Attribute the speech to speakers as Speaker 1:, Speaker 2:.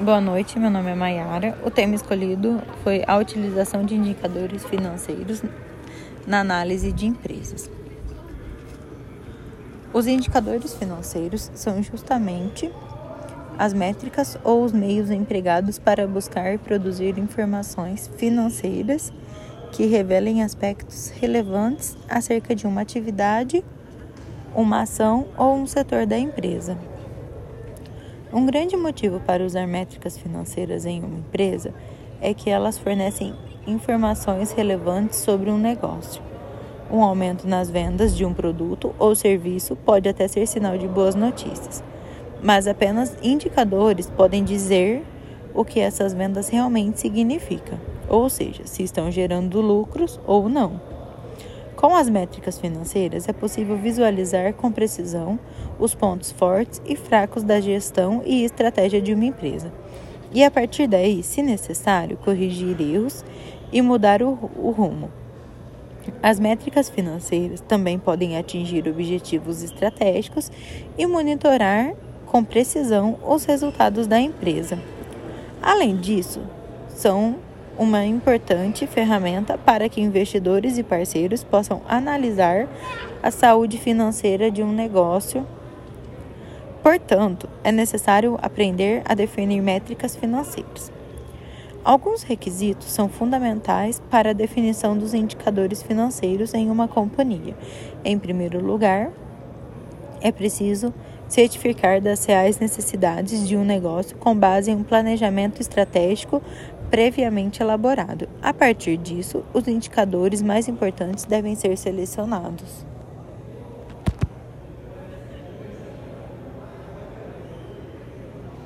Speaker 1: Boa noite, meu nome é Mayara. O tema escolhido foi a utilização de indicadores financeiros na análise de empresas. Os indicadores financeiros são justamente as métricas ou os meios empregados para buscar e produzir informações financeiras que revelem aspectos relevantes acerca de uma atividade, uma ação ou um setor da empresa. Um grande motivo para usar métricas financeiras em uma empresa é que elas fornecem informações relevantes sobre um negócio. Um aumento nas vendas de um produto ou serviço pode até ser sinal de boas notícias, mas apenas indicadores podem dizer o que essas vendas realmente significam, ou seja, se estão gerando lucros ou não. Com as métricas financeiras, é possível visualizar com precisão os pontos fortes e fracos da gestão e estratégia de uma empresa. E a partir daí, se necessário, corrigir erros e mudar o, o rumo. As métricas financeiras também podem atingir objetivos estratégicos e monitorar com precisão os resultados da empresa. Além disso, são uma importante ferramenta para que investidores e parceiros possam analisar a saúde financeira de um negócio. Portanto, é necessário aprender a definir métricas financeiras. Alguns requisitos são fundamentais para a definição dos indicadores financeiros em uma companhia. Em primeiro lugar, é preciso certificar das reais necessidades de um negócio com base em um planejamento estratégico previamente elaborado. A partir disso, os indicadores mais importantes devem ser selecionados.